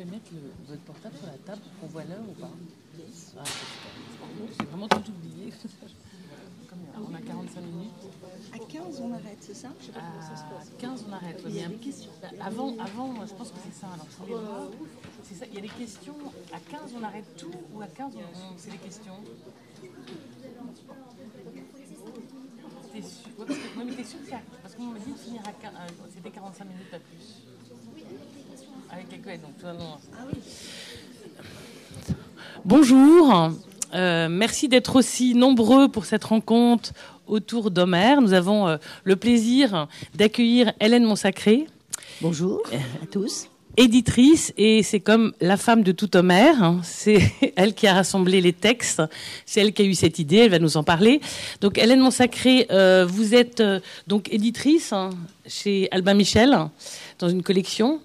pouvez mettre le, votre portable sur la table pour qu'on voit l'heure ou pas ah, J'ai vraiment tout oublié. On a 45 minutes. À 15, on arrête, c'est ça À 15, on arrête. Il y a des questions. Bah, avant, avant, je pense que c'est ça. Alors, c'est ça. Il y a des questions. À 15, on arrête tout ou à 15, on... c'est les questions T'es sûr ouais, parce que, mais t'es sûr que Parce qu'on m'a dit de finir à 15, euh, c'était 45 minutes à plus. Avec donc toi non. Ah oui. Bonjour. Euh, merci d'être aussi nombreux pour cette rencontre autour d'Homère. Nous avons euh, le plaisir d'accueillir Hélène Monsacré. Bonjour à tous éditrice et c'est comme la femme de tout Homère. Hein. C'est elle qui a rassemblé les textes. C'est elle qui a eu cette idée. Elle va nous en parler. Donc Hélène Monsacré, euh, vous êtes euh, donc éditrice hein, chez Albin Michel dans une collection.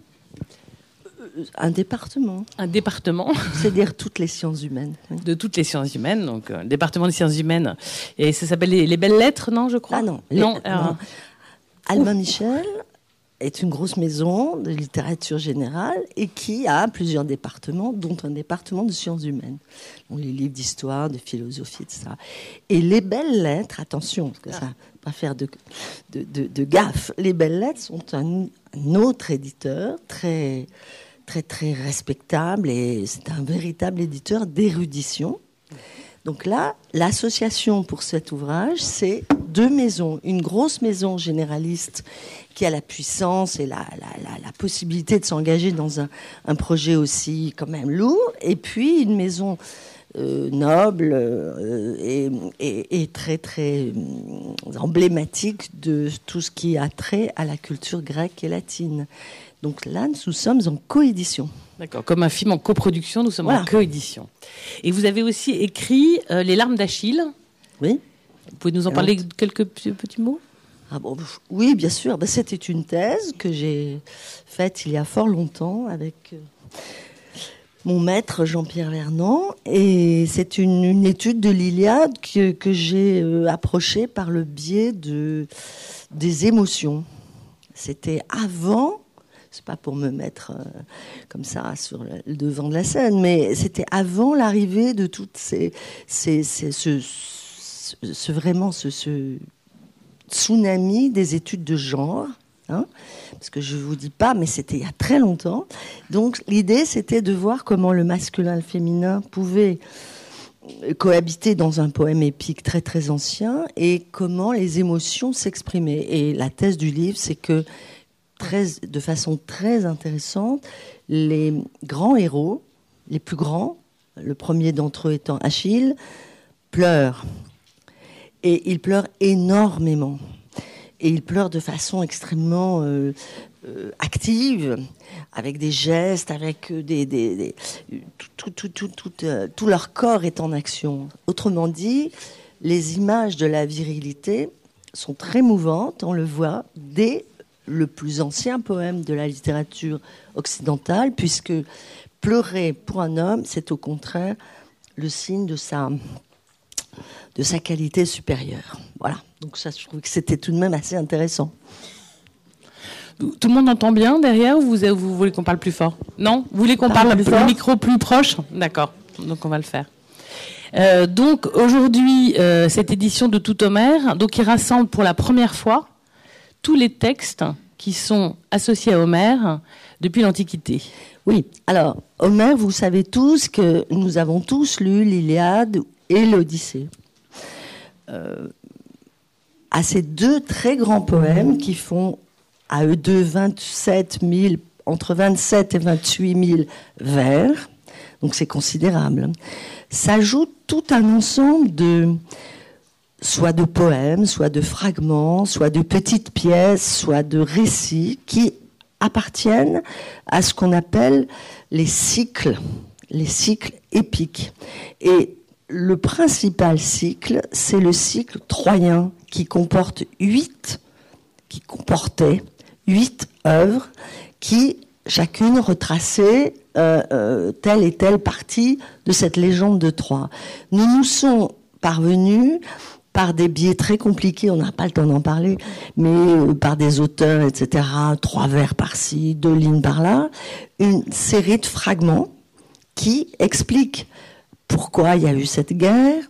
Euh, un département. Un département. C'est-à-dire toutes les sciences humaines. De toutes les sciences humaines, donc département des sciences humaines. Et ça s'appelle les, belles lettres, non, je crois? Ah non. non, Albin Michel, est une grosse maison de littérature générale et qui a plusieurs départements, dont un département de sciences humaines. Donc les livres d'histoire, de philosophie, etc. Et les belles lettres, attention, parce que ça pas faire de, de, de, gaffe, les belles lettres sont un, autre éditeur très, très, très respectable et c'est un véritable éditeur d'érudition. Donc là, l'association pour cet ouvrage, c'est deux maisons. Une grosse maison généraliste qui a la puissance et la, possibilité de s'engager dans un, projet aussi quand même lourd, et puis une maison euh, noble euh, et, très très euh, emblématique de tout ce qui a trait à la culture grecque et latine. Donc là, nous sommes en coédition. D'accord, comme un film en coproduction, nous sommes en coédition. Et vous avez aussi écrit Les larmes d'Achille. Oui. Vous pouvez nous en parler quelques petits mots? Ah bon, oui, bien sûr. Ben, c'était une thèse que j'ai faite il y a fort longtemps avec euh, mon maître Jean-Pierre Vernant. Et c'est une, étude de l'Iliade que, que j'ai euh, approchée par le biais de, des émotions. C'était avant, c'est pas pour me mettre euh, comme ça sur le, devant de la scène, mais c'était avant l'arrivée de toutes ces, ce, vraiment ce, tsunami des études de genre. Hein, parce que je vous dis pas, mais c'était il y a très longtemps. Donc l'idée, c'était de voir comment le masculin et le féminin pouvaient cohabiter dans un poème épique très très ancien et comment les émotions s'exprimaient. Et la thèse du livre, c'est que de façon très intéressante, les grands héros, les plus grands, le premier d'entre eux étant Achille, pleurent et il pleure énormément. Et il pleure de façon extrêmement euh, euh, active, avec des gestes, avec euh, des, tout, leur corps est en action. Autrement dit, les images de la virilité sont très mouvantes. On le voit dès le plus ancien poème de la littérature occidentale, puisque pleurer pour un homme, c'est au contraire le signe de sa de sa qualité supérieure. Voilà. Donc ça, je trouve que c'était tout de même assez intéressant. Tout le monde entend bien derrière ou vous, vous voulez qu'on parle plus fort? Non? Vous voulez qu'on parle, le micro plus proche? D'accord. Donc on va le faire. Euh, donc aujourd'hui, euh, cette édition de Tout Homère, donc qui rassemble pour la première fois tous les textes qui sont associés à Homère depuis l'Antiquité. Oui, alors Homère, vous savez tous que nous avons tous lu l'Iliade et l'Odyssée. Euh, à ces deux très grands poèmes qui font à eux deux 27 000, entre 27 et 28 000 vers, donc c'est considérable, s'ajoute tout un ensemble de soit de poèmes, soit de fragments, soit de petites pièces, soit de récits qui appartiennent à ce qu'on appelle les cycles, les cycles épiques. Et le principal cycle, c'est le cycle troyen qui comporte huit, comportait huit œuvres qui chacune retraçait euh, euh, telle et telle partie de cette légende de Troie. Nous nous sommes parvenus par des biais très compliqués, on n'a pas le temps d'en parler, mais euh, par des auteurs, etc., trois vers par-ci, deux lignes par-là, une série de fragments qui expliquent pourquoi il y a eu cette guerre,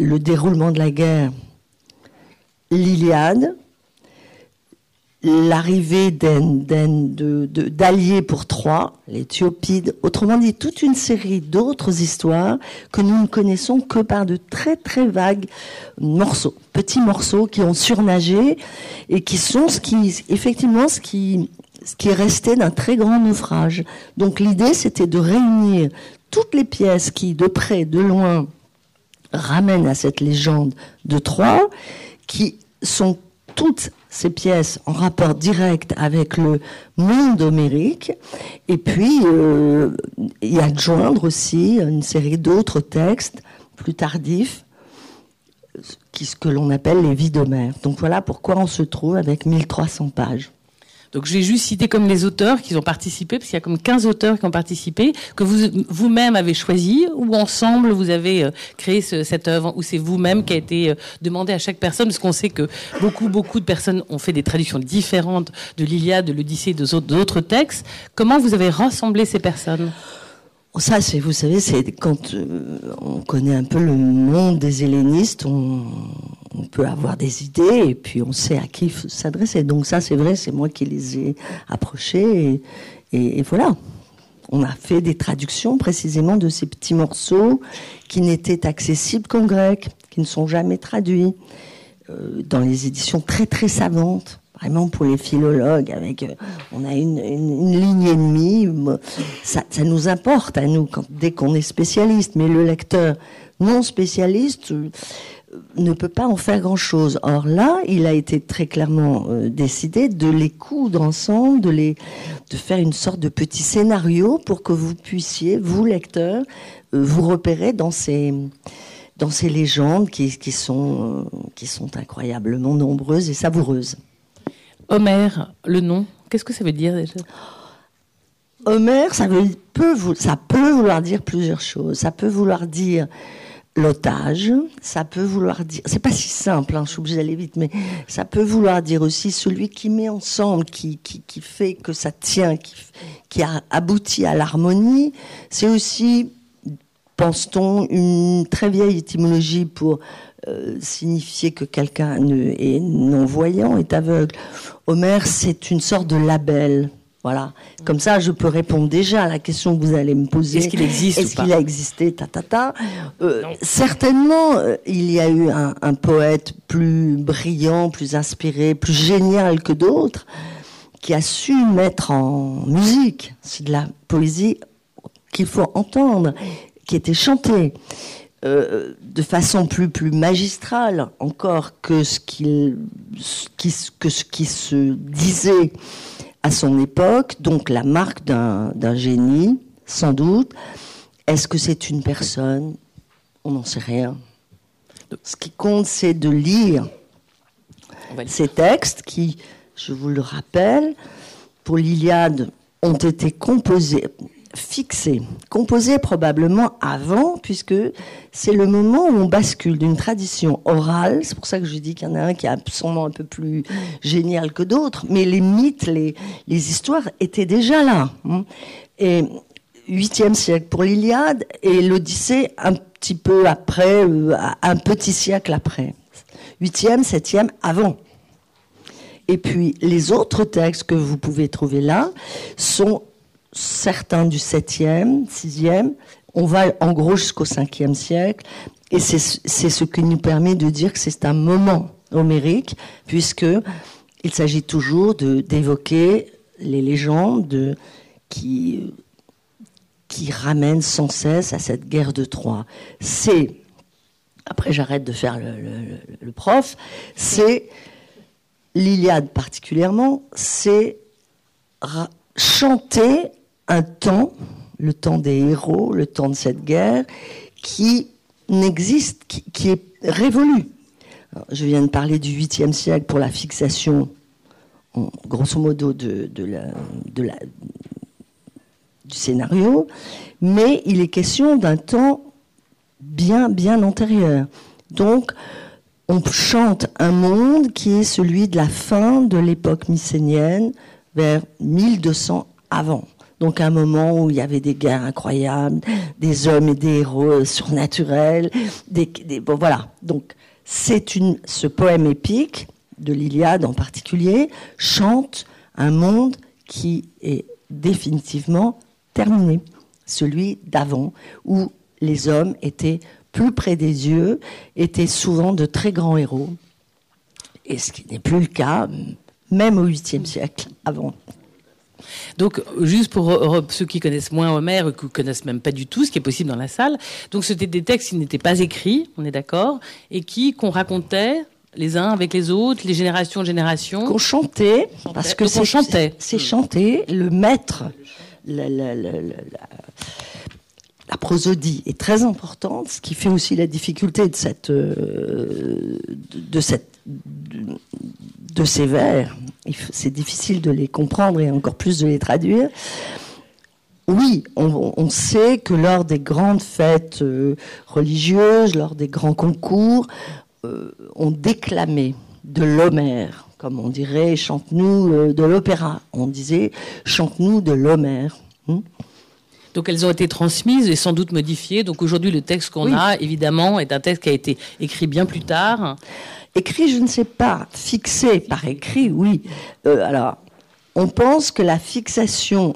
le déroulement de la guerre, l'Iliade, l'arrivée d'alliés pour Troie, les Thiopides, autrement dit toute une série d'autres histoires que nous ne connaissons que par de très très vagues morceaux, petits morceaux qui ont surnagé et qui sont ce qui, effectivement, ce qui, ce qui est resté d'un très grand naufrage. Donc l'idée, c'était de réunir toutes les pièces qui, de près, de loin, ramènent à cette légende de Troie, qui sont toutes ces pièces en rapport direct avec le monde homérique, et puis euh, y adjoindre aussi une série d'autres textes plus tardifs, ce que l'on appelle les vies d'Homère. Donc voilà pourquoi on se trouve avec 1300 pages. Donc je vais juste citer comme les auteurs qui ont participé, parce qu'il y a comme 15 auteurs qui ont participé, que vous vous-même avez choisi, ou ensemble vous avez euh, créé cette œuvre, ou c'est vous-même qui a été euh, demandé à chaque personne, parce qu'on sait que beaucoup, beaucoup de personnes ont fait des traductions différentes de l'Iliade, de l'Odyssée, d'autres textes. Comment vous avez rassemblé ces personnes? Ça, c'est, vous savez, c'est quand euh, on connaît un peu le monde des hellénistes, on, peut avoir des idées et puis on sait à qui s'adresser. Donc ça, c'est vrai, c'est moi qui les ai approchés et, et, voilà. On a fait des traductions précisément de ces petits morceaux qui n'étaient accessibles qu'en grec, qui ne sont jamais traduits, euh, dans les éditions très très savantes vraiment pour les philologues, avec euh, on a une, ligne et demie, ça, nous importe à nous dès qu'on est spécialiste, mais le lecteur non spécialiste euh, ne peut pas en faire grand-chose. Or là, il a été très clairement euh, décidé de les coudre ensemble, de les, de faire une sorte de petit scénario pour que vous puissiez, vous lecteurs, vous repérer dans ces dans ces légendes qui, qui sont, qui sont incroyablement nombreuses et savoureuses. Homère, le nom, qu'est-ce que ça veut dire déjà? Homère, ça, veut, peut, ça vouloir dire plusieurs choses. Ça peut vouloir dire l'otage, ça peut vouloir dire, c'est pas si simple, hein, je suis obligée d'aller vite, mais ça peut vouloir dire aussi celui qui met ensemble, qui, fait que ça tient, qui, qui a abouti à l'harmonie. C'est aussi, pense-t-on, une très vieille étymologie pour euh, signifier que quelqu'un est non-voyant, est aveugle. Homère, c'est une sorte de label. Voilà. Comme ça, je peux répondre déjà à la question que vous allez me poser. Est-ce qu'il existe Est-ce qu'il a existé ta, ta, ta. Euh, Certainement, euh, il y a eu un, un, poète plus brillant, plus inspiré, plus génial que d'autres, qui a su mettre en musique. C'est de la poésie qu'il faut entendre, qui était chantée. Euh, de façon plus plus magistrale encore que ce qu'il qui, que ce qui se disait à son époque, donc la marque d'un génie, sans doute. Est-ce que c'est une personne? On n'en sait rien. Ce qui compte, c'est de lire ces textes qui, je vous le rappelle, pour l'Iliade, ont été composés, fixé, composé probablement avant, puisque c'est le moment où on bascule d'une tradition orale. C'est pour ça que je dis qu'il y en a un qui est absolument un peu plus génial que d'autres, mais les mythes, les, histoires étaient déjà là. Hein. Et 8e siècle pour l'Iliade et l'Odyssée un petit peu après, euh, un petit siècle après. 8e, 7e avant. Et puis les autres textes que vous pouvez trouver là sont certains du 7e, 6e. On va en gros jusqu'au 5e siècle. Et c'est ce qui nous permet de dire que c'est un moment homérique, puisque il s'agit toujours d'évoquer les légendes qui, ramènent sans cesse à cette guerre de Troie. C'est, après j'arrête de faire le prof, c'est l'Iliade particulièrement, c'est chanter un temps, le temps des héros, le temps de cette guerre, qui n'existe, qui, est révolu. je viens de parler du 8e siècle pour la fixation, grosso modo, du scénario, mais il est question d'un temps bien, bien antérieur. Donc, on chante un monde qui est celui de la fin de l'époque mycénienne, vers 1200 avant. Donc un moment où il y avait des guerres incroyables, des hommes et des héros surnaturels, voilà. Donc c'est une, ce poème épique de l'Iliade en particulier chante un monde qui est définitivement terminé, celui d'avant, où les hommes étaient plus près des dieux, étaient souvent de très grands héros, et ce qui n'est plus le cas, même au 8e siècle avant. Donc, juste pour ceux qui connaissent moins Homère, ou qui connaissent même pas du tout ce qui est possible dans la salle, donc c'était des textes qui n'étaient pas écrits, on est d'accord, et qui qu'on racontait les uns avec les autres, les générations en génération. Qu'on chantait, parce que c'est chantait. C'est chanté, le maître, la, prosodie est très importante, ce qui fait aussi la difficulté de cette, euh, de cette de ces vers, c'est difficile de les comprendre et encore plus de les traduire. Oui, on, sait que lors des grandes fêtes euh, religieuses, lors des grands concours, euh, on déclamait de l'Homère, comme on dirait, chante-nous euh, de l'opéra. On disait, chante-nous de l'Homère. Hmm? Donc elles ont été transmises et sans doute modifiées. Donc aujourd'hui, le texte qu'on a, évidemment, est un texte qui a été écrit bien plus tard. Écrit, je ne sais pas. Fixé par écrit, oui. Euh, alors, on pense que la fixation,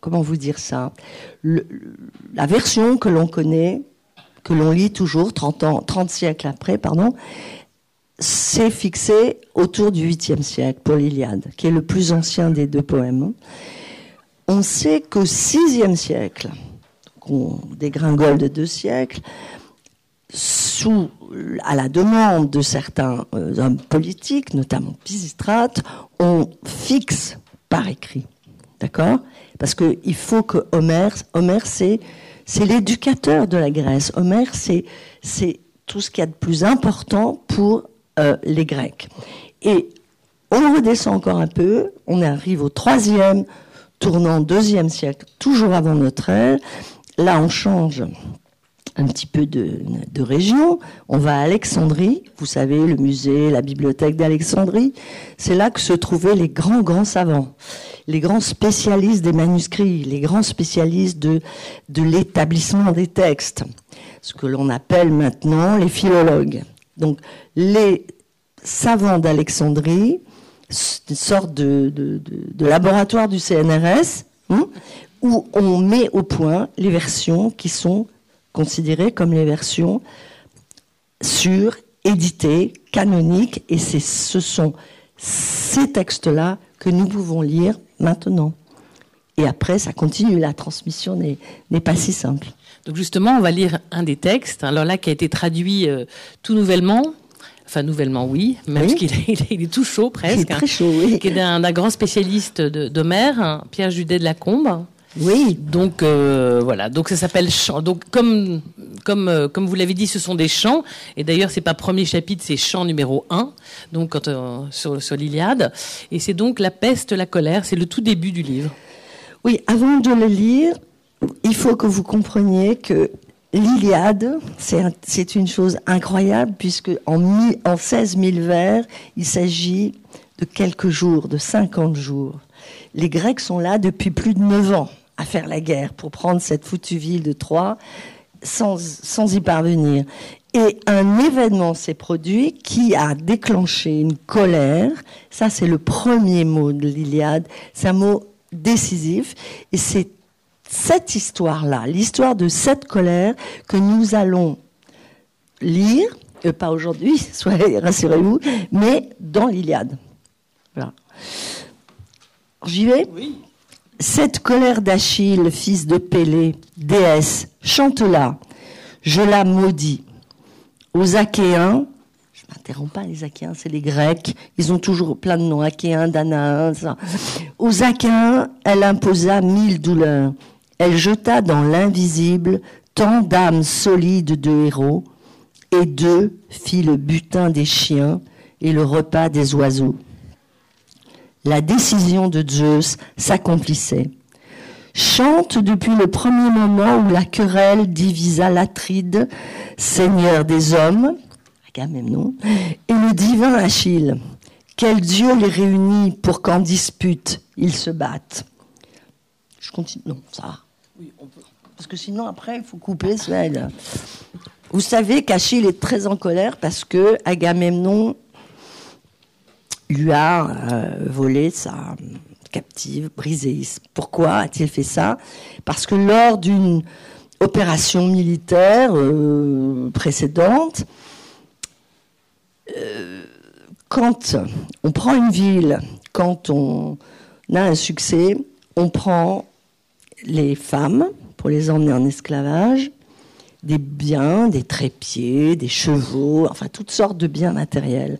comment vous dire ça La version que l'on connaît, que l'on lit toujours 30 ans, 30 siècles après, pardon, c'est fixé autour du 8e siècle pour l'Iliade, qui est le plus ancien des deux poèmes. On sait qu'au 6e siècle, on dégringole de deux siècles, sous, à la demande de certains euh, hommes politiques, notamment Pisistrate, on fixe par écrit. D'accord? Parce qu'il faut que Homère, Homère c'est, l'éducateur de la Grèce. Homère, c'est, c'est tout ce qu'il y a de plus important pour euh, les Grecs. Et on redescend encore un peu, on arrive au troisième, tournant deuxième siècle, toujours avant notre ère. Là, on change un petit peu de, région. On va à Alexandrie, vous savez, le musée, la bibliothèque d'Alexandrie. C'est là que se trouvaient les grands, grands savants, les grands spécialistes des manuscrits, les grands spécialistes de, l'établissement des textes, ce que l'on appelle maintenant les philologues. Donc, les savants d'Alexandrie, une sorte de, de, laboratoire du CNRS, hein, où on met au point les versions qui sont considérées comme les versions sûres, éditées, canoniques, et ce sont ces textes-là que nous pouvons lire maintenant. Et après, ça continue, la transmission n'est pas si simple. Donc justement, on va lire un des textes, alors là qui a été traduit euh, tout nouvellement, enfin nouvellement oui, même qu'il est, il est, tout chaud presque. Il est très chaud, oui. Qui est d'un grand spécialiste d'Homère, Pierre Judet de la Combe. Oui. Donc euh, voilà, donc ça s'appelle chant. Donc comme comme euh, comme vous l'avez dit, ce sont des chants. Et d'ailleurs, c'est pas premier chapitre, c'est chant numéro 1, donc quand, euh, sur l'Iliade. Et c'est donc la peste, la colère. C'est le tout début du livre. Oui. Avant de le lire, il faut que vous compreniez que L'Iliade, c'est une chose incroyable puisque en, en 16 000 vers, il s'agit de quelques jours, de 50 jours. Les Grecs sont là depuis plus de 9 ans à faire la guerre pour prendre cette foutue ville de Troie sans, sans y parvenir. Et un événement s'est produit qui a déclenché une colère. Ça, c'est le premier mot de l'Iliade. C'est un mot décisif. Et c'est cette histoire-là, l'histoire de cette colère que nous allons lire, euh, pas aujourd'hui, soyez rassurez-vous, mais dans l'Iliade. J'y vais? Oui. Cette colère d'Achille, fils de Pélée, déesse, chante-la, je la maudis. Aux Achéens, je m'interromps pas, les Achéens, c'est les Grecs, ils ont toujours plein de noms, Achéens, Danaens. Aux Achéens, elle imposa mille douleurs. Elle jeta dans l'invisible tant d'âmes solides de héros, et d'eux fit le butin des chiens et le repas des oiseaux la décision de Zeus s'accomplissait. chante depuis le premier moment où la querelle divisa l'Atride, seigneur des hommes, Agamemnon, et le divin Achille. Quel dieu les réunit pour qu'en dispute ils se battent Je continue. Non, ça. Oui, on peut. Parce que sinon, après, il faut couper celle. Vous savez qu'Achille est très en colère parce que Agamemnon lui a euh, volé sa captive, Briséis. Pourquoi a-t-il fait ça? Parce que lors d'une opération militaire euh, précédente, euh, quand on prend une ville, quand on a un succès, on prend les femmes pour les emmener en esclavage, des biens, des trépieds, des chevaux, enfin toutes sortes de biens matériels.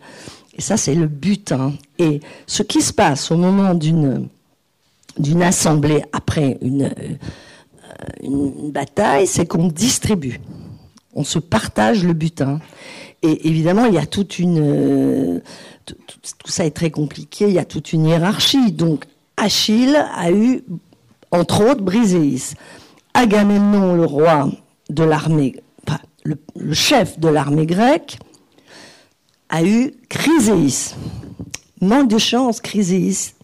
Et ça, c'est le butin. Et ce qui se passe au moment d'une assemblée après une, euh, une bataille, c'est qu'on distribue. On se partage le butin. Et évidemment, il y a toute une... Euh, tout, ça est très compliqué, il y a toute une hiérarchie. Donc, Achille a eu, entre autres, Briséis. Agamemnon, le roi de l'armée, enfin, le chef de l'armée grecque, a eu Chryséis. Manque de chance, Chryséis,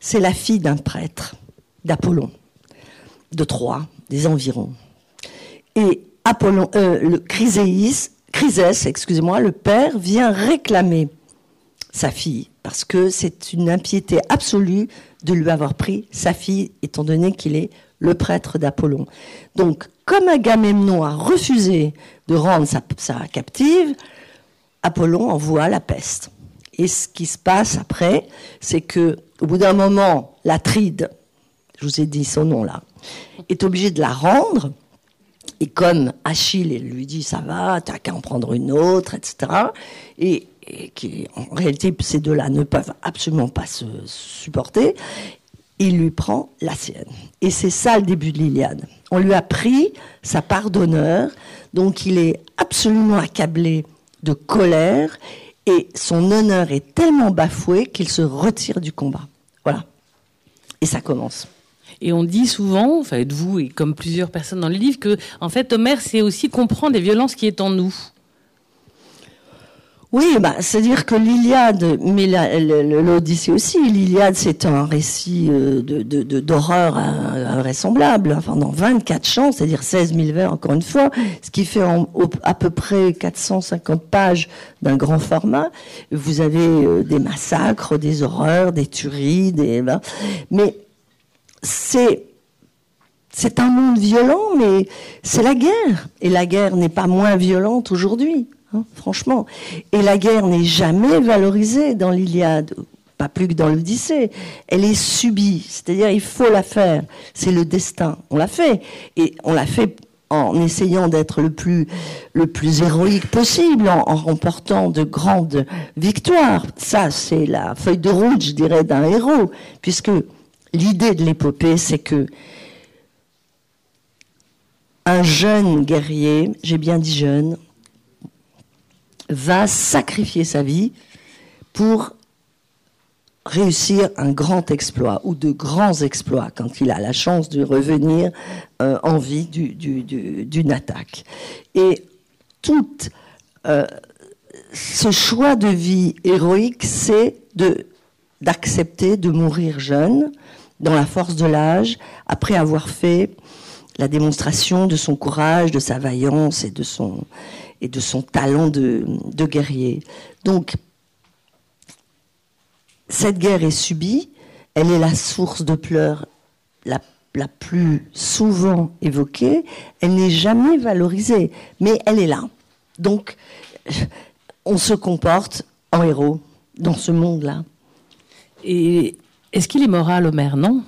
c'est la fille d'un prêtre d'Apollon, de Troie, des environs. Et Apollon, euh, le Chryséis, Chrysès, excusez-moi, le père vient réclamer sa fille parce que c'est une impiété absolue de lui avoir pris sa fille, étant donné qu'il est le prêtre d'Apollon. Donc, comme Agamemnon a refusé de rendre sa, sa captive, Apollon envoie la peste. Et ce qui se passe après, c'est que, au bout d'un moment, l'Atride, je vous ai dit son nom là, est obligé de la rendre. Et comme Achille lui dit ça va, t'as qu'à en prendre une autre, etc. Et, qui, en réalité, ces deux-là ne peuvent absolument pas se supporter. Il lui prend la sienne. Et c'est ça le début de l'Iliade. On lui a pris sa part d'honneur, donc il est absolument accablé de colère et son honneur est tellement bafoué qu'il se retire du combat. Voilà. Et ça commence. Et on dit souvent, enfin, vous et comme plusieurs personnes dans le livre, que en fait, Homère, c'est aussi comprendre les violences qui est en nous. Oui, bah, c'est-à-dire que l'Iliade, mais l'Odyssée aussi, l'Iliade, c'est un récit euh, d'horreur invraisemblable, enfin, dans 24 chants, c'est-à-dire 16 000 vers, encore une fois, ce qui fait à peu près 450 pages d'un grand format. Vous avez euh, des massacres, des horreurs, des tueries, des... Ben, mais c'est c'est un monde violent, mais c'est la guerre. Et la guerre n'est pas moins violente aujourd'hui. Hein, franchement. Et la guerre n'est jamais valorisée dans l'Iliade, pas plus que dans l'Odyssée. Elle est subie, c'est-à-dire il faut la faire. C'est le destin. On l'a fait. Et on l'a fait en essayant d'être le plus, héroïque possible, en, en, remportant de grandes victoires. Ça, c'est la feuille de route, je dirais, d'un héros, puisque l'idée de l'épopée, c'est que un jeune guerrier, j'ai bien dit jeune, va sacrifier sa vie pour réussir un grand exploit ou de grands exploits quand il a la chance de revenir euh, en vie d'une attaque. Et tout euh, ce choix de vie héroïque, c'est d'accepter de mourir jeune, dans la force de l'âge, après avoir fait la démonstration de son courage, de sa vaillance et de son, et de son talent de, guerrier. Donc, cette guerre est subie, elle est la source de pleurs la, la plus souvent évoquée, elle n'est jamais valorisée, mais elle est là. Donc, on se comporte en héros dans ce monde-là. Et est-ce qu'il est moral, Homère Non?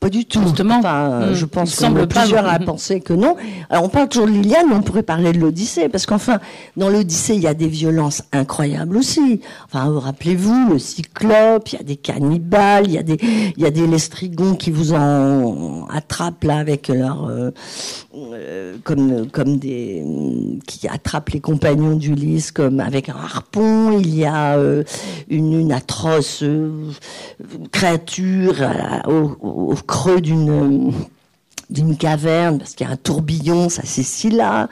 Pas du tout. Justement, enfin, hmm. je pense que semble plusieurs à penser que non. Alors, on parle toujours de l'Iliade, mais on pourrait parler de l'Odyssée, parce qu'enfin, dans l'Odyssée, il y a des violences incroyables aussi. Enfin, rappelez-vous, le Cyclope, il y a des cannibales, il y a des, il y a des lestrigons qui vous en attrapent là avec leur, euh, euh, comme, comme des, qui attrapent les compagnons d'Ulysse comme avec un harpon. Il y a euh, une, une, atroce créature au, au creux d'une d'une caverne, parce qu'il y a un tourbillon, ça c'est Scylla,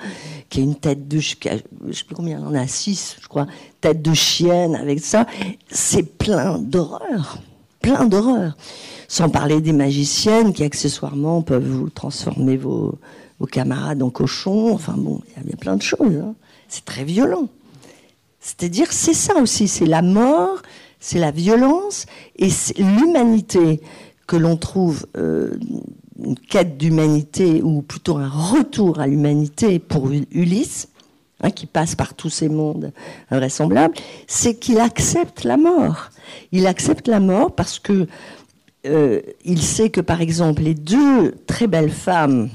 qui a une tête de, je sais plus combien, on en a six, je crois, tête de chienne avec ça. C'est plein d'horreur, plein d'horreur. Sans parler des magiciennes qui accessoirement peuvent vous transformer vos, vos camarades en cochons. Enfin bon, il y a plein de choses. Hein. C'est très violent. C'est-à-dire, c'est ça aussi, c'est la mort, c'est la violence et l'humanité que l'on trouve euh, une quête d'humanité ou plutôt un retour à l'humanité pour Ulysse, hein, qui passe par tous ces mondes invraisemblables, c'est qu'il accepte la mort. Il accepte la mort parce que euh, il sait que par exemple les deux très belles femmes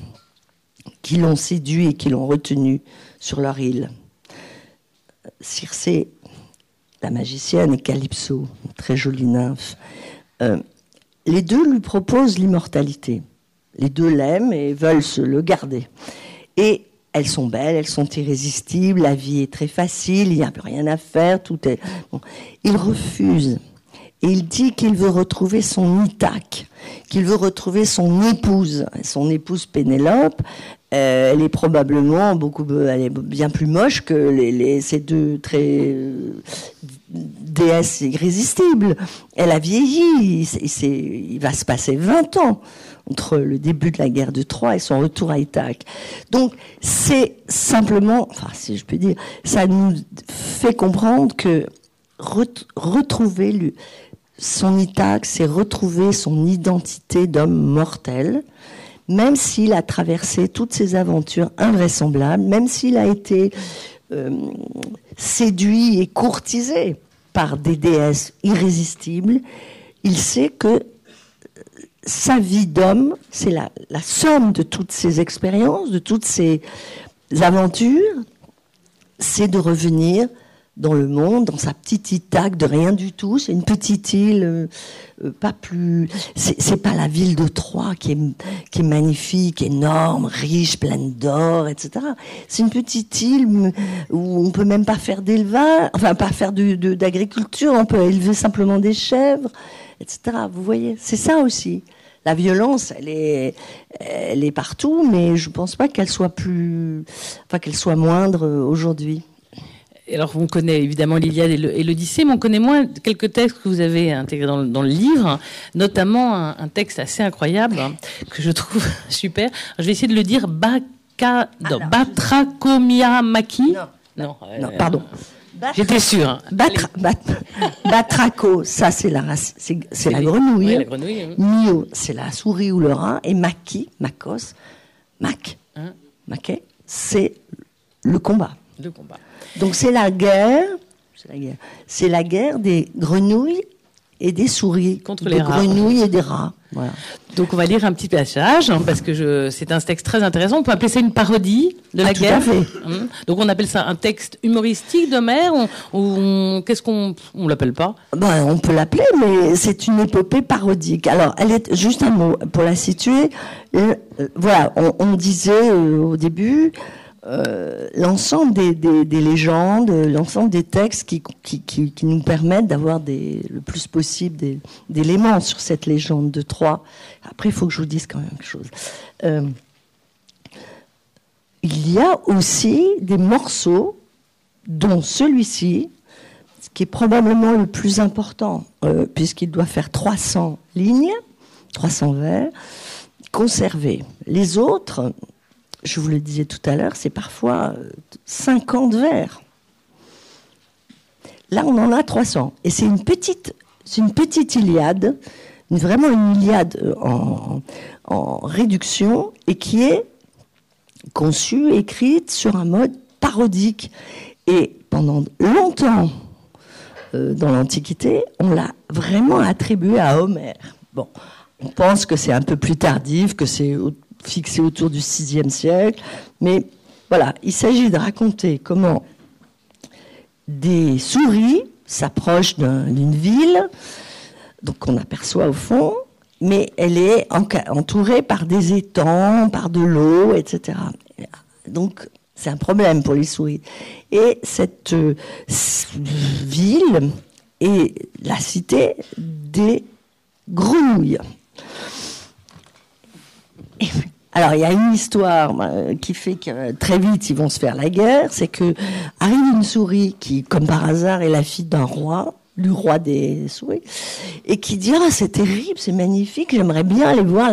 qui l'ont séduit et qui l'ont retenu sur leur île, Circé, la magicienne, et Calypso, très jolie nymphe, euh, les deux lui proposent l'immortalité. Les deux l'aiment et veulent se le garder. Et elles sont belles, elles sont irrésistibles, la vie est très facile, il n'y a plus rien à faire, tout est. Il refuse. Et il dit qu'il veut retrouver son Ithaque, qu'il veut retrouver son épouse. Son épouse Pénélope, euh, elle est probablement beaucoup, elle est bien plus moche que les, ces deux très déesses irrésistibles. Elle a vieilli. il va se passer 20 ans entre le début de la guerre de Troie et son retour à Ithaque. Donc c'est simplement, enfin si je peux dire, ça nous fait comprendre que retrouver son Ithaque, c'est retrouver son identité d'homme mortel même s'il a traversé toutes ces aventures invraisemblables, même s'il a été séduit et courtisé par des déesses irrésistibles, il sait que euh, sa vie d'homme, c'est la, la, somme de toutes ces expériences, de toutes ces aventures, c'est de revenir dans le monde, dans sa petite Ithaque de rien du tout. C'est une petite île, euh, euh, pas plus. C'est pas la ville de Troyes qui est, qui est magnifique, énorme, riche, pleine d'or, etc. C'est une petite île où on peut même pas faire d'élevage, enfin pas faire d'agriculture, on peut élever simplement des chèvres, etc. Vous voyez, c'est ça aussi. La violence, elle est, elle est partout, mais je pense pas qu'elle soit plus, enfin qu'elle soit moindre aujourd'hui alors, on connaît évidemment l'Iliade et l'Odyssée, mais on connaît moins quelques textes que vous avez intégrés dans le, livre, notamment un, texte assez incroyable que je trouve super. Je vais essayer de le dire Baka, non. Non, non, pardon. J'étais sûre. batraco, ça c'est la race, c'est la grenouille. la grenouille Mio, c'est la souris ou le rat. Et maki, makos, mac, hein maquet, c'est le combat. Le combat. Donc c'est la guerre, c'est la guerre, des grenouilles et des souris, contre les grenouilles et des rats. Donc on va lire un petit passage hein, parce que c'est un texte très intéressant. On peut appeler ça une parodie de la ah, guerre. Tout à fait. Hum. Donc on appelle ça un texte humoristique d'Homère ou qu'est-ce qu'on on l'appelle pas? Ben, on peut l'appeler, mais c'est une épopée parodique. Alors elle est juste un mot pour la situer. Euh, voilà, on, disait euh, au début euh, l'ensemble des, des, légendes, l'ensemble des textes qui, qui, nous permettent d'avoir le plus possible d'éléments sur cette légende de Troie. Après, il faut que je vous dise quand même quelque chose. Euh, il y a aussi des morceaux, dont celui-ci, qui est probablement le plus important, euh, puisqu'il doit faire 300 lignes, 300 vers, conservés. Les autres, je vous le disais tout à l'heure, c'est parfois 50 euh, vers. Là, on en a 300. Et c'est une petite, c'est une petite Iliade, vraiment une Iliade euh, en, réduction, et qui est conçue, écrite sur un mode parodique. Et pendant longtemps, euh, dans l'Antiquité, on l'a vraiment attribué à Homère. Bon, on pense que c'est un peu plus tardif, que c'est fixé autour du VIe siècle. Mais voilà, il s'agit de raconter comment des souris s'approchent d'une ville, donc on aperçoit au fond, mais elle est entourée par des étangs, par de l'eau, etc. Donc c'est un problème pour les souris. Et cette euh, ville est la cité des grenouilles. Alors, il y a une histoire euh, qui fait que très vite ils vont se faire la guerre. C'est que arrive une souris qui, comme par hasard, est la fille d'un roi du roi des souris, et qui dit ah, c'est terrible, c'est magnifique, j'aimerais bien aller voir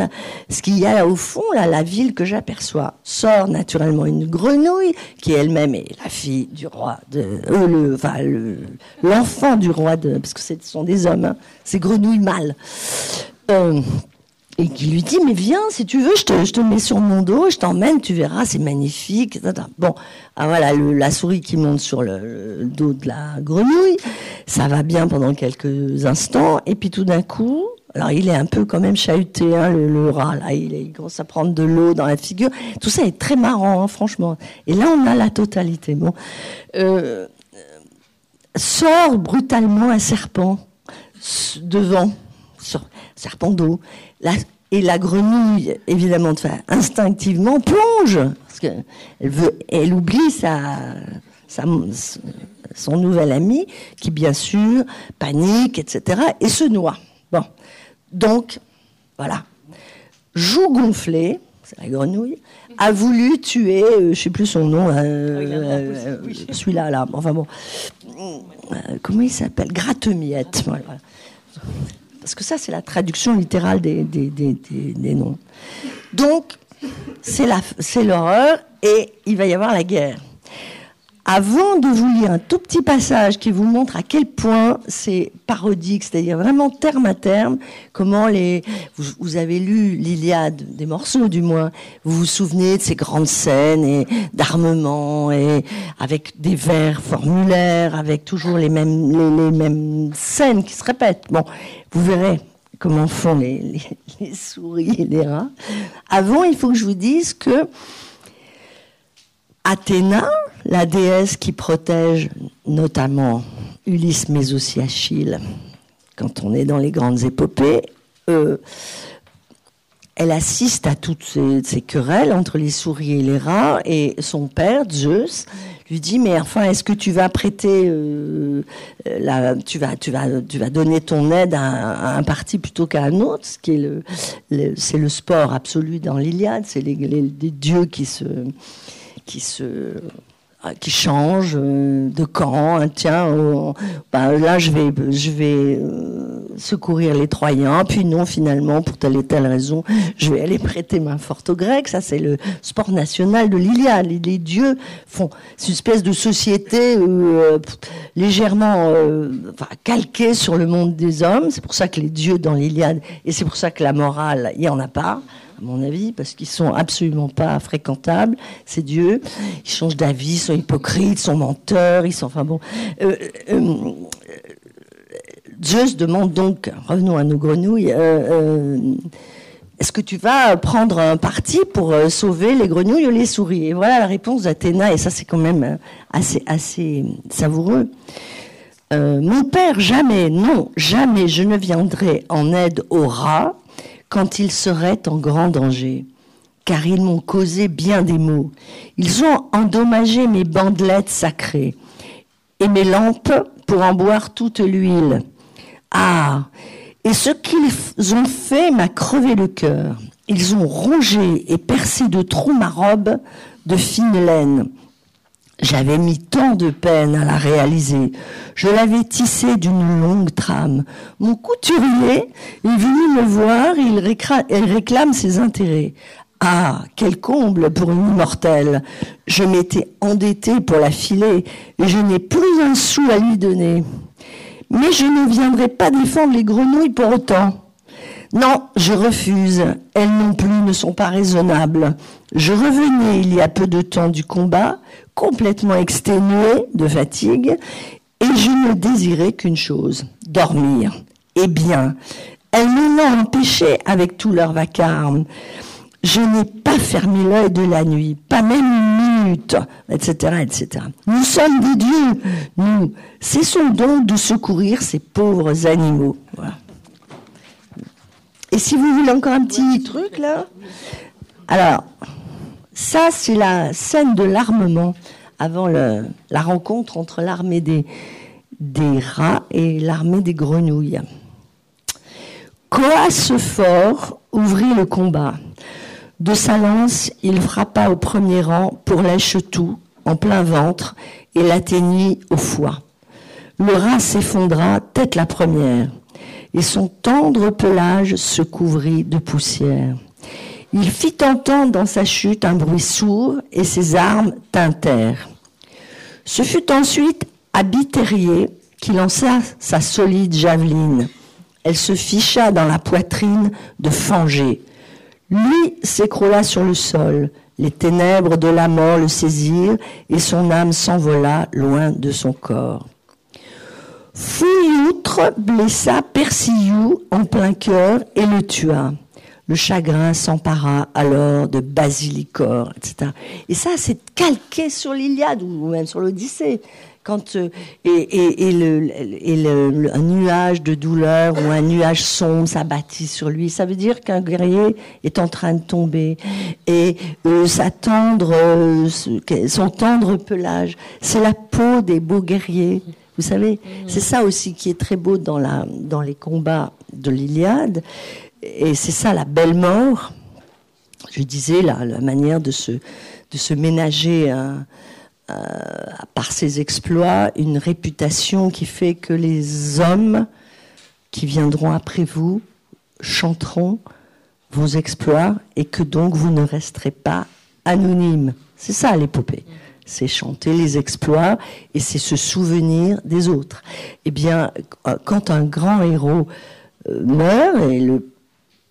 ce qu'il y a là au fond, là, la ville que j'aperçois. Sort naturellement une grenouille qui elle-même est la fille du roi de, euh, l'enfant du roi de, parce que ce sont des hommes, hein, ces grenouilles mâles. Euh, et qui lui dit mais viens si tu veux je te, je te mets sur mon dos je t'emmène tu verras c'est magnifique bon ah voilà la souris qui monte sur le, dos de la grenouille ça va bien pendant quelques instants et puis tout d'un coup alors il est un peu quand même chahuté hein, le, rat là il, commence à prendre de l'eau dans la figure. Tout ça est très marrant hein, franchement. Et là on a la totalité. Bon euh, sort brutalement un serpent devant serpent d'eau et la grenouille, évidemment, instinctivement, plonge. Parce qu'elle veut, elle oublie sa, son nouvel ami, qui, bien sûr, panique, etc., et se noie. Bon. Donc, voilà. Joue gonflé, c'est la grenouille, a voulu tuer, je euh, je sais plus son nom, euh, euh, celui-là, là. Enfin bon. comment il s'appelle? Grattemiette. Voilà parce que ça, c'est la traduction littérale des, des, noms. Donc, c'est l'horreur et il va y avoir la guerre. Avant de vous lire un tout petit passage qui vous montre à quel point c'est parodique, c'est-à-dire vraiment terme à terme, comment les, vous, avez lu l'Iliade, des morceaux du moins, vous vous souvenez de ces grandes scènes et d'armement et avec des vers formulaires, avec toujours les mêmes, les mêmes scènes qui se répètent. Bon, vous verrez comment font les, souris et les rats. Avant, il faut que je vous dise que Athéna, la déesse qui protège notamment Ulysse, mais aussi Achille, quand on est dans les grandes épopées, euh, elle assiste à toutes ces, querelles entre les souris et les rats, et son père, Zeus, lui dit mais enfin est-ce que tu vas prêter euh, la, tu vas donner ton aide à, un parti plutôt qu'à un autre ce qui c'est le sport absolu dans l'Iliade c'est les, dieux qui se qui se ah, qui change euh, de camp. Hein, tiens, bah, là je vais, je vais euh, secourir les Troyens, puis non finalement pour telle et telle raison, je vais aller prêter main forte aux Grecs. Ça c'est le sport national de l'Iliade. Les, dieux font c'est une espèce de société euh, légèrement calquée sur le monde des hommes. C'est pour ça que les dieux dans l'Iliade et c'est pour ça que la morale, il y en a pas à mon avis, parce qu'ils sont absolument pas fréquentables, ces dieux. Ils changent d'avis, sont hypocrites, sont menteurs, ils sont, enfin bon. Euh, euh, Zeus demande donc, revenons à nos grenouilles, euh, est-ce que tu vas prendre un parti pour sauver les grenouilles ou les souris? Et voilà la réponse d'Athéna, et ça c'est quand même assez savoureux. mon père, jamais, non, jamais je ne viendrai en aide aux rats quand ils seraient en grand danger, car ils m'ont causé bien des maux. Ils ont endommagé mes bandelettes sacrées et mes lampes pour en boire toute l'huile. Ah, et ce qu'ils ont fait m'a crevé le cœur. Ils ont rongé et percé de trous ma robe de fine laine. J'avais mis tant de peine à la réaliser. Je l'avais tissée d'une longue trame. Mon couturier est venu me voir il, réclame ses intérêts. Ah, quel comble pour une immortelle. Je m'étais endettée pour la filer et je n'ai plus un sou à lui donner. Mais je ne viendrai pas défendre les grenouilles pour autant. Non, je refuse. Elles non plus ne sont pas raisonnables. Je revenais il y a peu de temps du combat, complètement exténué de fatigue, et je ne désirais qu'une chose, dormir. Eh bien, elles m'en ont empêché avec tout leur vacarme. Je n'ai pas fermé l'œil de la nuit, pas même une minute, etc., etc. Nous sommes des dieux, nous. Cessons donc de secourir ces pauvres animaux. Voilà. Et si vous voulez encore un petit truc là, alors ça c'est la scène de l'armement avant la rencontre entre l'armée des, rats et l'armée des grenouilles. Coas fort ouvrit le combat. De sa lance, il frappa au premier rang pour lèche-tout, en plein ventre, et l'atteignit au foie. Le rat s'effondra tête la première, et son tendre pelage se couvrit de poussière. Il fit entendre dans sa chute un bruit sourd, et ses armes tintèrent. Ce fut ensuite Abiterrier qui lança sa solide javeline. Elle se ficha dans la poitrine de Fangé. Lui s'écroula sur le sol. Les ténèbres de la mort le saisirent et son âme s'envola loin de son corps. Fouilloutre blessa Persillou en plein cœur et le tua. Le chagrin s'empara alors de Basilicor, etc. Et ça, c'est calqué sur l'Iliade ou même sur l'Odyssée quand euh, et, le, un nuage de douleur ou un nuage sombre s'abattit sur lui, ça veut dire qu'un guerrier est en train de tomber et euh, sa tendre, euh, son tendre pelage, c'est la peau des beaux guerriers. Vous savez, c'est ça aussi qui est très beau dans la dans les combats de l'Iliade et c'est ça la belle mort. Je disais la manière de se de se ménager un euh, par ses exploits, une réputation qui fait que les hommes qui viendront après vous chanteront vos exploits et que donc vous ne resterez pas anonyme. C'est ça l'épopée. C'est chanter les exploits et c'est se souvenir des autres. Eh bien, quand un grand héros euh, meurt, et le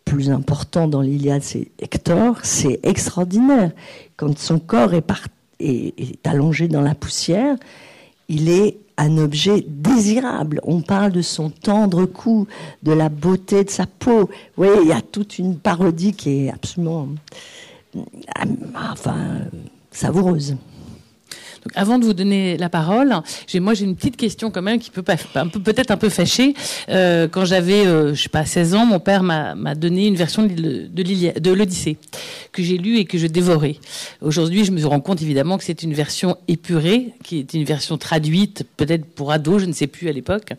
plus important dans l'Iliade, c'est Hector, c'est extraordinaire. Quand son corps est allongé dans la poussière, il est un objet désirable. On parle de son tendre cou, de la beauté de sa peau. Oui, il y a toute une parodie qui est absolument, euh, enfin, savoureuse avant de vous donner la parole, j'ai moi j'ai une petite question quand même qui peut peut-être un peu fâcher. Euh, quand j'avais euh, je sais pas 16 ans, mon père m'a donné une version de, l'Odyssée que j'ai lue et que je dévorais. Aujourd'hui, je me rends compte évidemment que c'est une version épurée, qui est une version traduite peut-être pour ados, je ne sais plus à l'époque.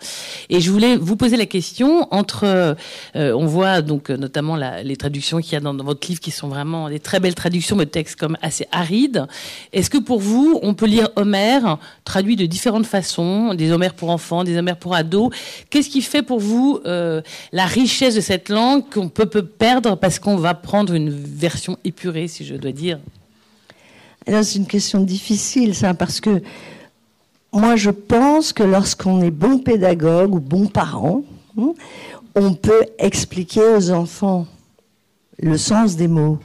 Et je voulais vous poser la question entre, euh, on voit donc notamment les traductions qu'il y a dans, dans, votre livre qui sont vraiment des très belles traductions de textes comme assez arides. Est-ce que pour vous, on peut lire Homère traduit de différentes façons, des Homères pour enfants, des Homères pour ados. Qu'est-ce qui fait pour vous euh, la richesse de cette langue qu'on peut, perdre parce qu'on va prendre une version épurée, si je dois dire? C'est une question difficile, ça, parce que moi, je pense que lorsqu'on est bon pédagogue ou bon parent, hein, on peut expliquer aux enfants le sens des mots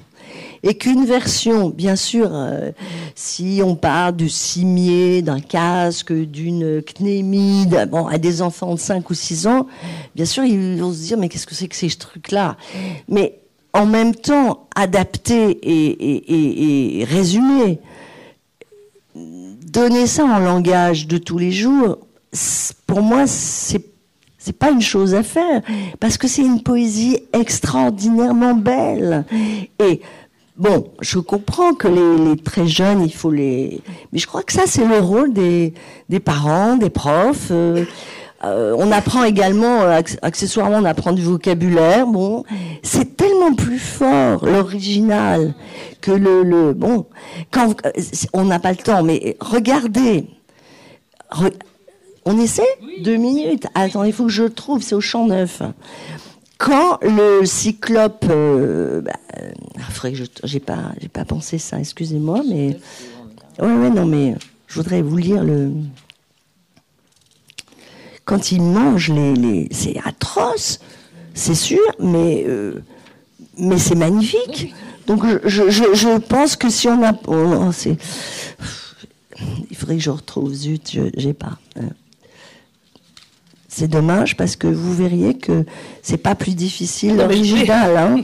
et qu'une version, bien sûr, euh, si on parle du cimier, d'un casque, d'une cnémide, bon, à des enfants de 5 ou 6 ans, bien sûr, ils vont se dire, mais qu'est-ce que c'est que ces trucs-là? Mais en même temps, adapter et, résumer, donner ça en langage de tous les jours, pour moi, c'est c'est pas une chose à faire parce que c'est une poésie extraordinairement belle. Et Bon, je comprends que les, très jeunes, il faut les... Mais je crois que ça, c'est le rôle des, des parents, des profs. Euh, euh, on apprend également, euh, accessoirement, on apprend du vocabulaire. Bon, c'est tellement plus fort l'original que le, le bon. Quand on n'a pas le temps, mais regardez. on essaie deux minutes. Attends, il faut que je le trouve. C'est au champ neuf quand le cyclope, euh, bah, que je, j'ai pas, j'ai pas pensé ça. Excusez-moi, mais ouais, ouais, non, mais je voudrais vous lire le. Quand il mange les, les... c'est atroce, c'est sûr, mais euh, mais c'est magnifique. Donc je, je, je, pense que si on a, oh, c'est, il faudrait que je retrouve. Zut, je, j'ai pas. Hein. C'est dommage parce que vous verriez que c'est pas plus difficile l'original. Hein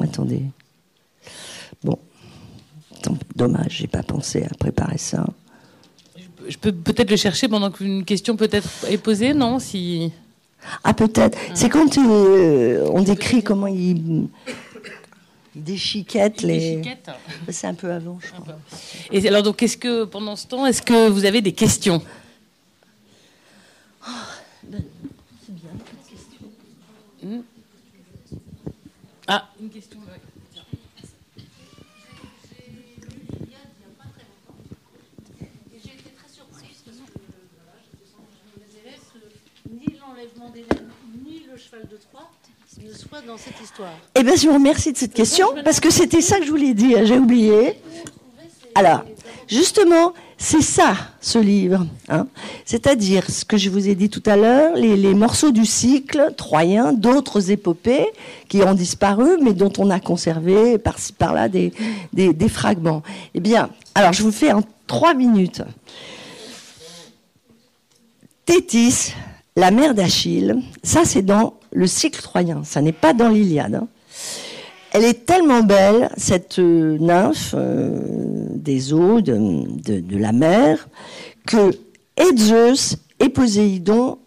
Attendez. Bon, dommage, j'ai pas pensé à préparer ça. Je peux peut-être le chercher pendant qu'une question peut-être est posée, non Si. Ah peut-être. C'est quand euh, on décrit comment il déchiquette les. C'est un peu avant, je crois. Et alors donc, est-ce que pendant ce temps, est-ce que vous avez des questions? Ah, une question. J'ai lu l'Iliade il n'y a pas très longtemps et j'ai été très surprise parce que je me désire que ni l'enlèvement des lames ni le cheval de Troie ne soient dans cette histoire. Eh bien, je vous remercie de cette question parce que c'était ça que je voulais dire, j'ai oublié. Alors, justement c'est ça, ce livre. Hein. C'est-à-dire, ce que je vous ai dit tout à l'heure, les, morceaux du cycle troyen, d'autres épopées qui ont disparu, mais dont on a conservé par-ci par-là des, des, fragments. Eh bien, alors je vous fais en trois minutes. Thétis, la mère d'Achille, ça c'est dans le cycle troyen, ça n'est pas dans l'Iliade. Hein. Elle est tellement belle, cette euh, nymphe euh, des eaux, de, la mer, que et Zeus et Poséidon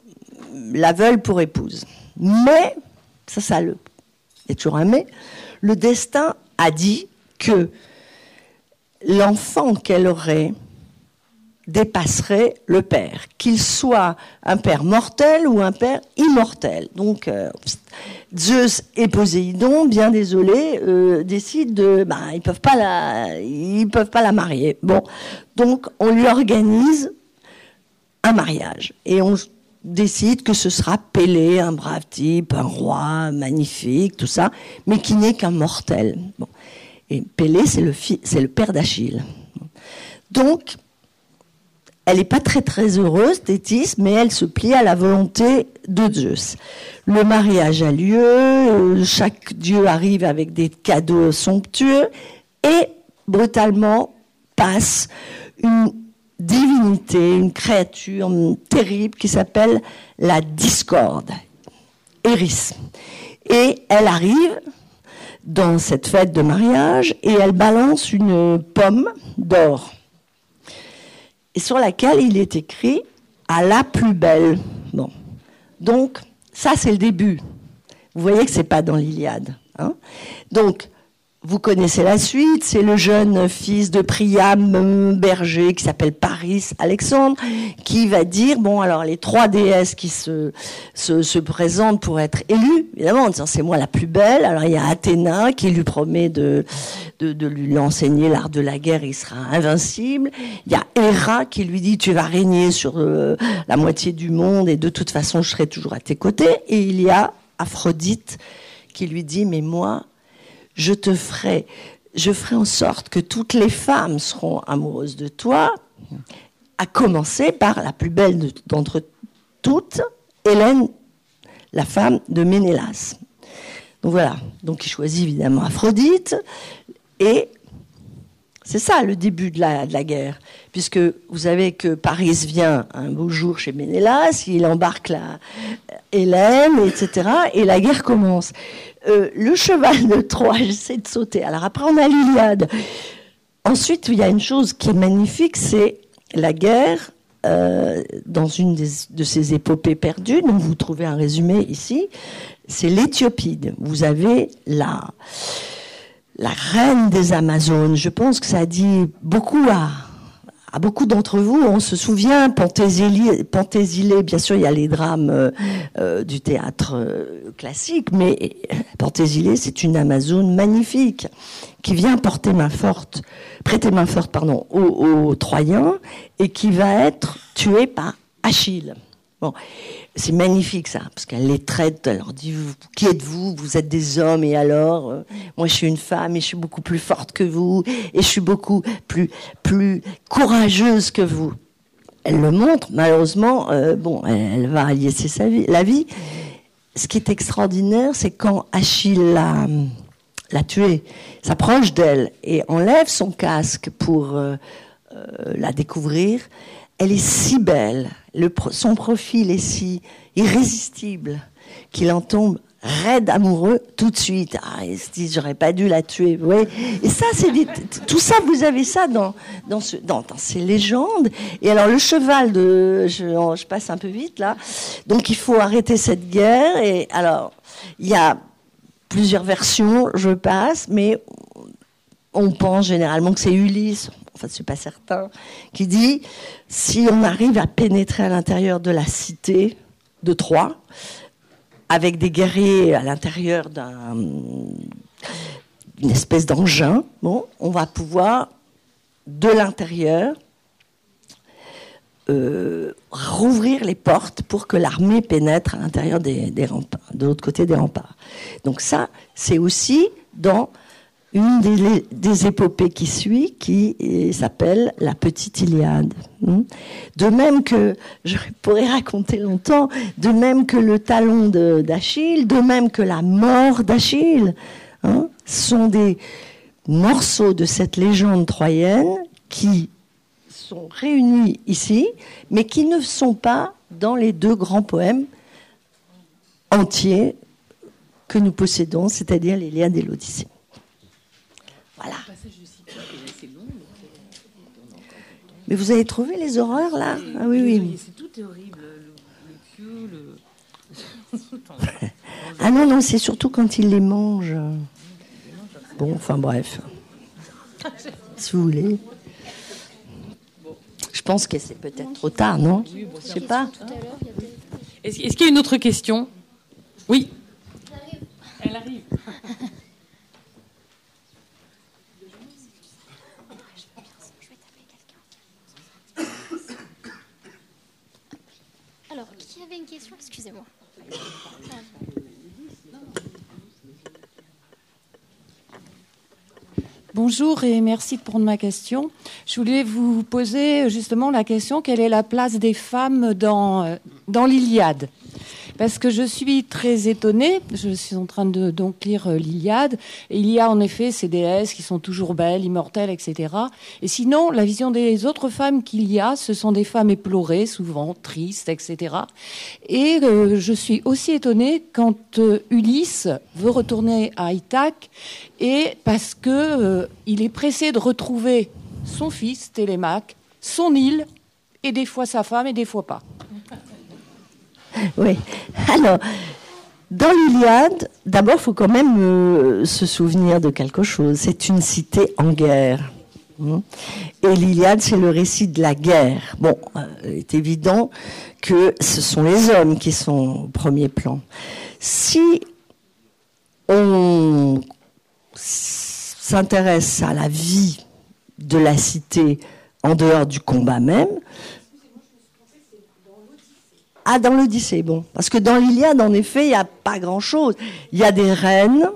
la veulent pour épouse. Mais, ça, ça le, il y a toujours un mais, le destin a dit que l'enfant qu'elle aurait dépasserait le père, qu'il soit un père mortel ou un père immortel. Donc euh, Zeus et Poséidon, bien désolé, euh, décident de, bah, ils peuvent pas la, ils peuvent pas la marier. Bon, donc on lui organise un mariage et on décide que ce sera Pélée, un brave type, un roi magnifique, tout ça, mais qui n'est qu'un mortel. Bon. Et Pélée, c'est le, c'est le père d'Achille. Donc, elle n'est pas très très heureuse, Thétis, mais elle se plie à la volonté de Zeus. Le mariage a lieu, euh, chaque dieu arrive avec des cadeaux somptueux, et brutalement passe une divinité, une créature terrible qui s'appelle la discorde, Eris. Et elle arrive dans cette fête de mariage et elle balance une pomme d'or et sur laquelle il est écrit à la plus belle. Bon. Donc, ça, c'est le début. Vous voyez que c'est pas dans l'Iliade. Hein Donc, vous connaissez la suite, c'est le jeune fils de Priam berger qui s'appelle Paris Alexandre, qui va dire, bon alors les trois déesses qui se, se, présentent pour être élues, évidemment en disant c'est moi la plus belle, alors il y a Athéna qui lui promet de, de, de lui enseigner l'art de la guerre, il sera invincible, il y a Héra qui lui dit tu vas régner sur euh, la moitié du monde et de toute façon je serai toujours à tes côtés, et il y a Aphrodite qui lui dit mais moi je te ferai, je ferai en sorte que toutes les femmes seront amoureuses de toi, à commencer par la plus belle d'entre toutes, Hélène, la femme de Ménélas. Donc voilà, donc il choisit évidemment Aphrodite, et c'est ça le début de la, de la, guerre, puisque vous savez que Paris vient un beau jour chez Ménélas, il embarque la Hélène, etc., et la guerre commence. Euh, le cheval de Troie, j'essaie de sauter. Alors après, on a l'Iliade. Ensuite, il y a une chose qui est magnifique, c'est la guerre euh, dans une de ces épopées perdues. Donc vous trouvez un résumé ici. C'est l'Éthiopide. Vous avez la la reine des Amazones. Je pense que ça dit beaucoup à beaucoup d'entre vous, on se souvient, Panthésilée, bien sûr, il y a les drames euh, euh, du théâtre euh, classique, mais Panthésilée, c'est une Amazone magnifique qui vient porter main forte, prêter main forte, pardon, aux Troyens et qui va être tuée par Achille. C'est magnifique ça, parce qu'elle les traite, elle leur dit qui êtes-vous? Vous êtes des hommes et alors euh, Moi je suis une femme et je suis beaucoup plus forte que vous et je suis beaucoup plus plus courageuse que vous. Elle le montre, malheureusement, euh, bon, elle, va laisser sa vie, la vie. Ce qui est extraordinaire, c'est quand Achille l'a, l'a tuée, s'approche d'elle et enlève son casque pour euh, la découvrir elle est si belle, son profil est si irrésistible qu'il en tombe raide amoureux tout de suite. Ah, il se dit, j'aurais pas dû la tuer. Oui. Et ça, c'est tout ça, vous avez ça dans, dans, ces légendes. Et alors, le cheval de, je, je, passe un peu vite là. Donc, il faut arrêter cette guerre. Et alors, il y a plusieurs versions, je passe, mais on pense généralement que c'est Ulysse enfin suis pas certain, qui dit si on arrive à pénétrer à l'intérieur de la cité de Troie, avec des guerriers à l'intérieur d'une espèce d'engin, bon, on va pouvoir de l'intérieur euh, rouvrir les portes pour que l'armée pénètre à l'intérieur des, des remparts, de l'autre côté des remparts. Donc ça, c'est aussi dans une des, épopées qui suit, qui s'appelle La Petite Iliade. Hmm. De même que, je pourrais raconter longtemps, de même que le talon d'Achille, de, même que la mort d'Achille, hein, sont des morceaux de cette légende troyenne qui sont réunis ici, mais qui ne sont pas dans les deux grands poèmes entiers que nous possédons, c'est-à-dire l'Iliade et l'Odyssée. Voilà. Mais vous avez trouvé les horreurs là? Ah oui, oui. C'est tout est horrible. Le, le ah non, non, c'est surtout quand il les mange. Bon, enfin bref. Si vous voulez. Je pense que c'est peut-être trop tard, non? Je sais pas. Est-ce qu'il y a une autre question? Oui. Elle arrive. Une question Excusez-moi. Bonjour et merci pour ma question. Je voulais vous poser justement la question quelle est la place des femmes dans, euh, dans l'Iliade? Parce que je suis très étonnée. Je suis en train de lire euh, l'Iliade. Et il y a en effet ces déesses qui sont toujours belles, immortelles, etc. Et sinon, la vision des autres femmes qu'il y a, ce sont des femmes éplorées, souvent tristes, etc. Et euh, je suis aussi étonnée quand euh, Ulysse veut retourner à Ithaque, et parce que il est pressé de retrouver son fils Télémaque, son île, et des fois sa femme et des fois pas. oui. Alors, dans l'Iliade, d'abord, il faut quand même euh, se souvenir de quelque chose. C'est une cité en guerre. Hein. Et l'Iliade, c'est le récit de la guerre. Bon, euh, il est évident que ce sont les hommes qui sont au premier plan. Si on s'intéresse à la vie de la cité en dehors du combat même, ah, dans l'Odyssée, bon. Parce que dans l'Iliade, en effet, il n'y a pas grand-chose. Il y a des reines.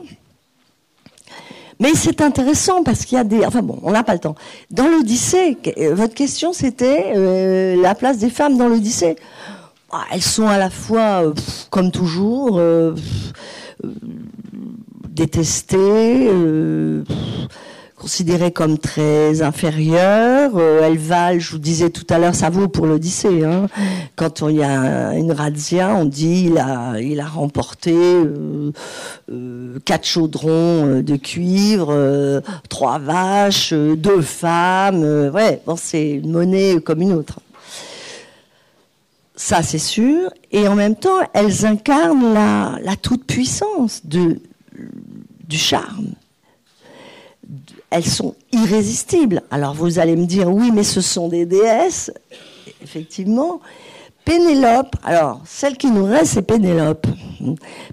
Mais c'est intéressant parce qu'il y a des... Enfin bon, on n'a pas le temps. Dans l'Odyssée, euh, votre question, c'était euh, la place des femmes dans l'Odyssée. Ah, elles sont à la fois, euh, comme toujours, détestées considérées comme très inférieures. Euh, elles valent, je vous disais tout à l'heure, ça vaut pour l'Odyssée. Hein. Quand il y a une razzia, on dit il a, remporté euh, euh, quatre chaudrons de cuivre, trois vaches, deux femmes. ouais, bon, c'est une monnaie comme une autre. Ça, c'est sûr. Et en même temps, elles incarnent la, toute-puissance du charme elles sont irrésistibles. Alors vous allez me dire, oui, mais ce sont des déesses. Effectivement. Pénélope, alors celle qui nous reste, c'est Pénélope.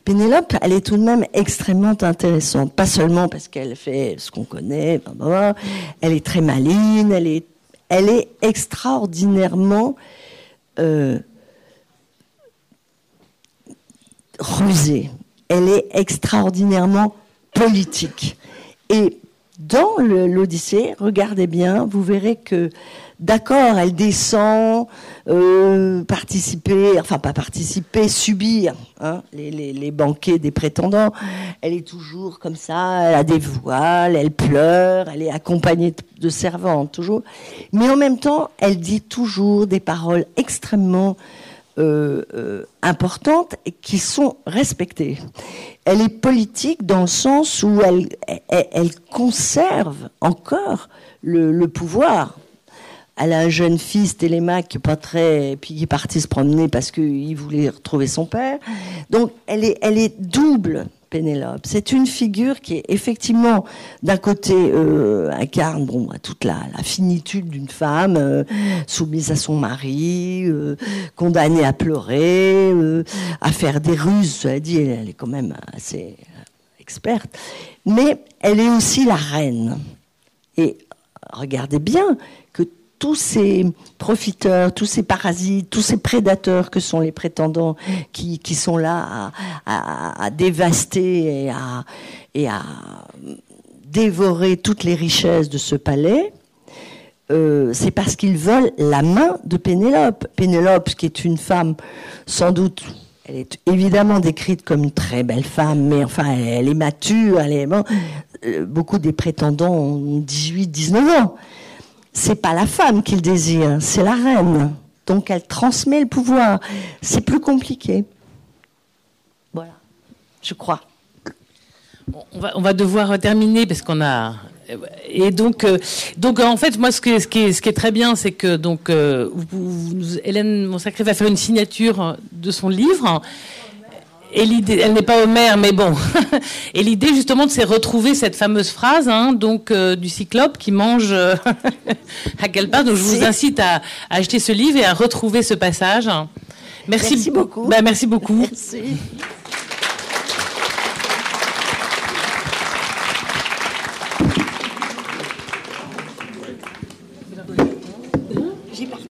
Pénélope, elle est tout de même extrêmement intéressante. Pas seulement parce qu'elle fait ce qu'on connaît, elle est très maligne, elle est, elle est extraordinairement euh, rusée. Elle est extraordinairement politique. Et dans l'Odyssée, regardez bien, vous verrez que, d'accord, elle descend, euh, participer, enfin pas participer, subir hein, les, banquets des prétendants. Elle est toujours comme ça, elle a des voiles, elle pleure, elle est accompagnée de servantes, toujours. Mais en même temps, elle dit toujours des paroles extrêmement euh, euh, importantes et qui sont respectées elle est politique dans le sens où elle, conserve encore le, pouvoir. Elle a un jeune fils, Télémaque, qui est pas très, puis qui est parti se promener parce qu'il voulait retrouver son père. Donc, elle est double, Pénélope. C'est une figure qui est effectivement, d'un côté, euh, incarne bon, toute la, finitude d'une femme euh, soumise à son mari, euh, condamnée à pleurer, à faire des ruses. Cela dit, elle, est quand même assez experte. Mais elle est aussi la reine. Et regardez bien tous ces profiteurs, tous ces parasites, tous ces prédateurs que sont les prétendants qui, sont là à, dévaster et à, et à dévorer toutes les richesses de ce palais, euh, c'est parce qu'ils veulent la main de Pénélope. Pénélope, qui est une femme sans doute elle est évidemment décrite comme une très belle femme, mais enfin, elle, est mature, elle est, euh, beaucoup des prétendants ont 18, 19 ans. C'est pas la femme qu'il désire, c'est la reine. Donc elle transmet le pouvoir. C'est plus compliqué. Voilà, je crois. On va, devoir terminer parce qu'on a et donc, euh, donc en fait, moi, ce, qui, est, ce qui est très bien, c'est que donc euh, Hélène Monsacré va faire une signature de son livre. Et l'idée, elle n'est pas Homère, mais bon. et l'idée, justement, c'est retrouver cette fameuse phrase, hein, donc euh, du cyclope qui mange à quelle part. Donc, je vous incite à, acheter ce livre et à retrouver ce passage. Merci, beaucoup. Bah, merci beaucoup. Merci.